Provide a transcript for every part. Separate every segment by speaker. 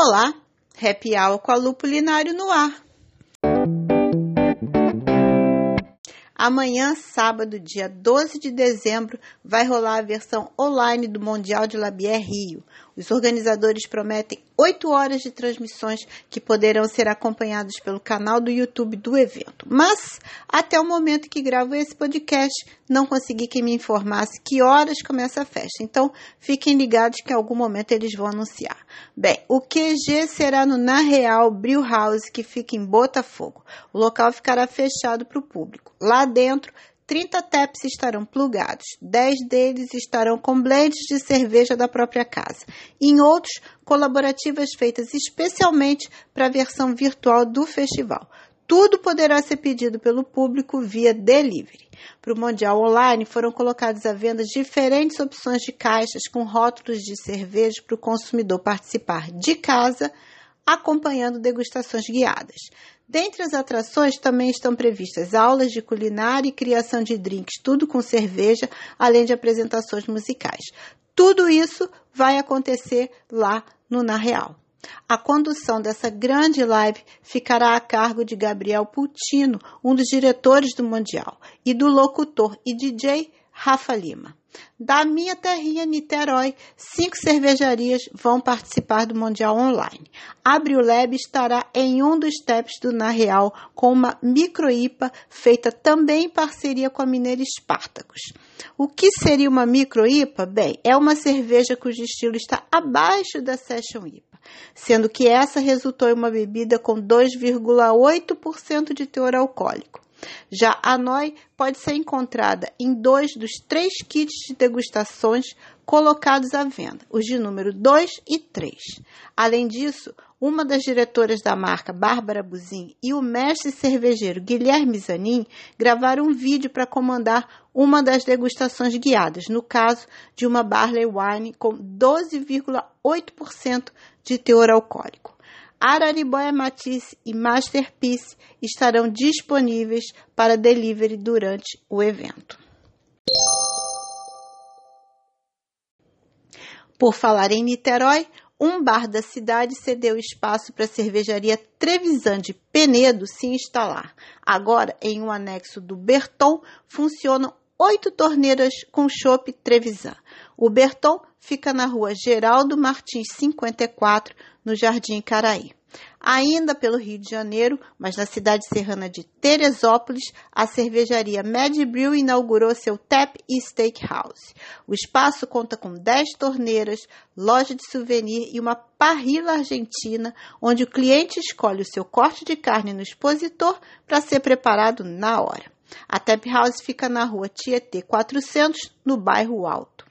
Speaker 1: Olá, Happy Hour com a Lu Culinário no ar. Amanhã, sábado, dia 12 de dezembro, vai rolar a versão online do Mundial de Labier Rio. Os organizadores prometem oito horas de transmissões que poderão ser acompanhadas pelo canal do YouTube do evento. Mas, até o momento que gravo esse podcast, não consegui que me informasse que horas começa a festa. Então, fiquem ligados que em algum momento eles vão anunciar. Bem, o QG será no Na Real Brew House, que fica em Botafogo. O local ficará fechado para o público. Lá dentro 30 taps estarão plugados, 10 deles estarão com blends de cerveja da própria casa, em outros, colaborativas feitas especialmente para a versão virtual do festival. Tudo poderá ser pedido pelo público via delivery. Para o Mundial Online foram colocadas à venda diferentes opções de caixas com rótulos de cerveja para o consumidor participar de casa, acompanhando degustações guiadas. Dentre as atrações também estão previstas aulas de culinária e criação de drinks, tudo com cerveja, além de apresentações musicais. Tudo isso vai acontecer lá no Na Real. A condução dessa grande live ficará a cargo de Gabriel Putino, um dos diretores do Mundial, e do locutor e DJ Rafa Lima. Da minha terrinha Niterói, cinco cervejarias vão participar do Mundial Online. Abril Lab estará em um dos steps do Na Real com uma micro-IPA feita também em parceria com a mineira Espartacus. O que seria uma micro-IPA? Bem, é uma cerveja cujo estilo está abaixo da Session IPA, sendo que essa resultou em uma bebida com 2,8% de teor alcoólico. Já a NOI pode ser encontrada em dois dos três kits de degustações colocados à venda, os de número 2 e 3. Além disso, uma das diretoras da marca, Bárbara Buzin, e o mestre cervejeiro Guilherme Zanin gravaram um vídeo para comandar uma das degustações guiadas, no caso de uma Barley Wine com 12,8% de teor alcoólico. Araribóia Matisse e Masterpiece estarão disponíveis para delivery durante o evento. Por falar em Niterói, um bar da cidade cedeu espaço para a cervejaria Trevisan de Penedo se instalar. Agora, em um anexo do Berton, funcionam oito torneiras com chopp Trevisan. O Berton fica na rua Geraldo Martins 54, no Jardim Caraí. Ainda pelo Rio de Janeiro, mas na cidade serrana de Teresópolis, a cervejaria Mad Brew inaugurou seu Tap e Steakhouse. O espaço conta com 10 torneiras, loja de souvenir e uma parrilla argentina, onde o cliente escolhe o seu corte de carne no expositor para ser preparado na hora. A Tap House fica na rua Tietê 400, no bairro Alto.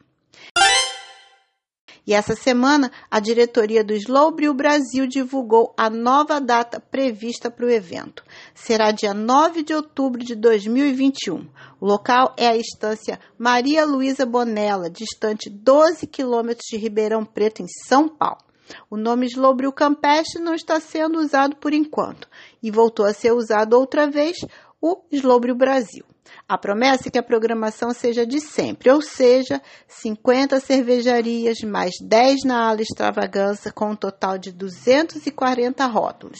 Speaker 1: E essa semana, a diretoria do Slowbrew Brasil divulgou a nova data prevista para o evento. Será dia 9 de outubro de 2021. O local é a estância Maria Luísa Bonella, distante 12 quilômetros de Ribeirão Preto, em São Paulo. O nome Slowbrew Campestre não está sendo usado por enquanto e voltou a ser usado outra vez o Slowbrew Brasil. A promessa é que a programação seja de sempre, ou seja, 50 cervejarias mais 10 na ala extravagância, com um total de 240 rótulos.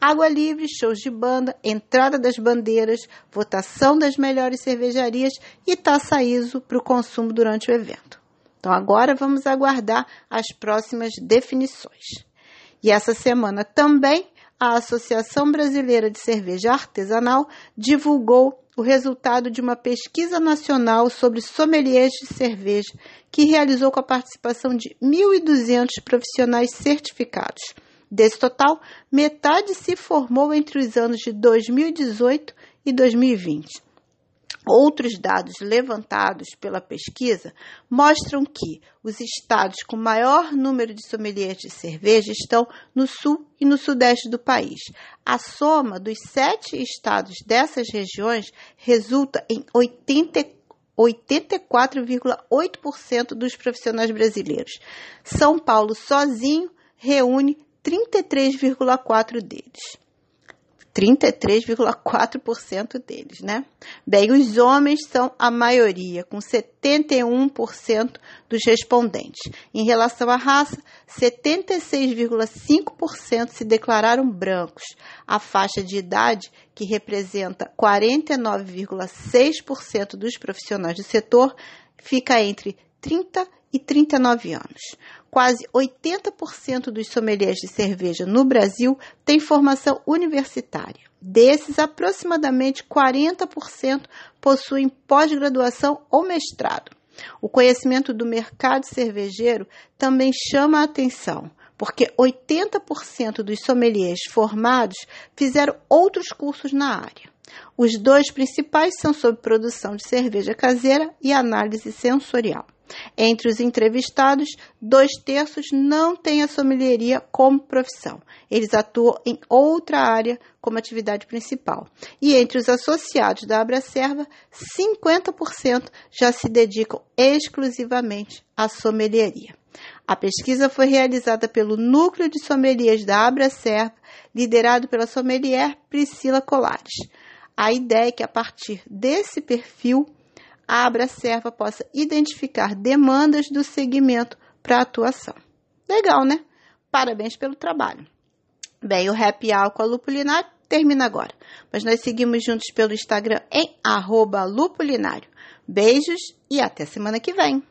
Speaker 1: Água livre, shows de banda, entrada das bandeiras, votação das melhores cervejarias e taça ISO para o consumo durante o evento. Então agora vamos aguardar as próximas definições. E essa semana também a Associação Brasileira de Cerveja Artesanal divulgou o resultado de uma pesquisa nacional sobre sommeliers de cerveja, que realizou com a participação de 1.200 profissionais certificados. Desse total, metade se formou entre os anos de 2018 e 2020. Outros dados levantados pela pesquisa mostram que os estados com maior número de sommeliers de cerveja estão no sul e no sudeste do país. A soma dos sete estados dessas regiões resulta em 84,8% dos profissionais brasileiros. São Paulo sozinho reúne 33,4% deles. 33,4% deles, né? Bem, os homens são a maioria, com 71% dos respondentes. Em relação à raça, 76,5% se declararam brancos. A faixa de idade, que representa 49,6% dos profissionais do setor, fica entre 30 e 39 anos. Quase 80% dos sommeliers de cerveja no Brasil têm formação universitária. Desses, aproximadamente 40% possuem pós-graduação ou mestrado. O conhecimento do mercado cervejeiro também chama a atenção, porque 80% dos sommeliers formados fizeram outros cursos na área. Os dois principais são sobre produção de cerveja caseira e análise sensorial. Entre os entrevistados, dois terços não têm a sommelieria como profissão. Eles atuam em outra área como atividade principal. E entre os associados da Abracerva, 50% já se dedicam exclusivamente à sommelieria. A pesquisa foi realizada pelo Núcleo de Sommeliers da Abracerva, liderado pela sommelier Priscila Colares. A ideia é que, a partir desse perfil, a Abracerva possa identificar demandas do segmento para atuação. Legal, né? Parabéns pelo trabalho. Bem, o Happy Hour com a Lupulinário termina agora, mas nós seguimos juntos pelo Instagram em arroba lupulinário. Beijos e até semana que vem.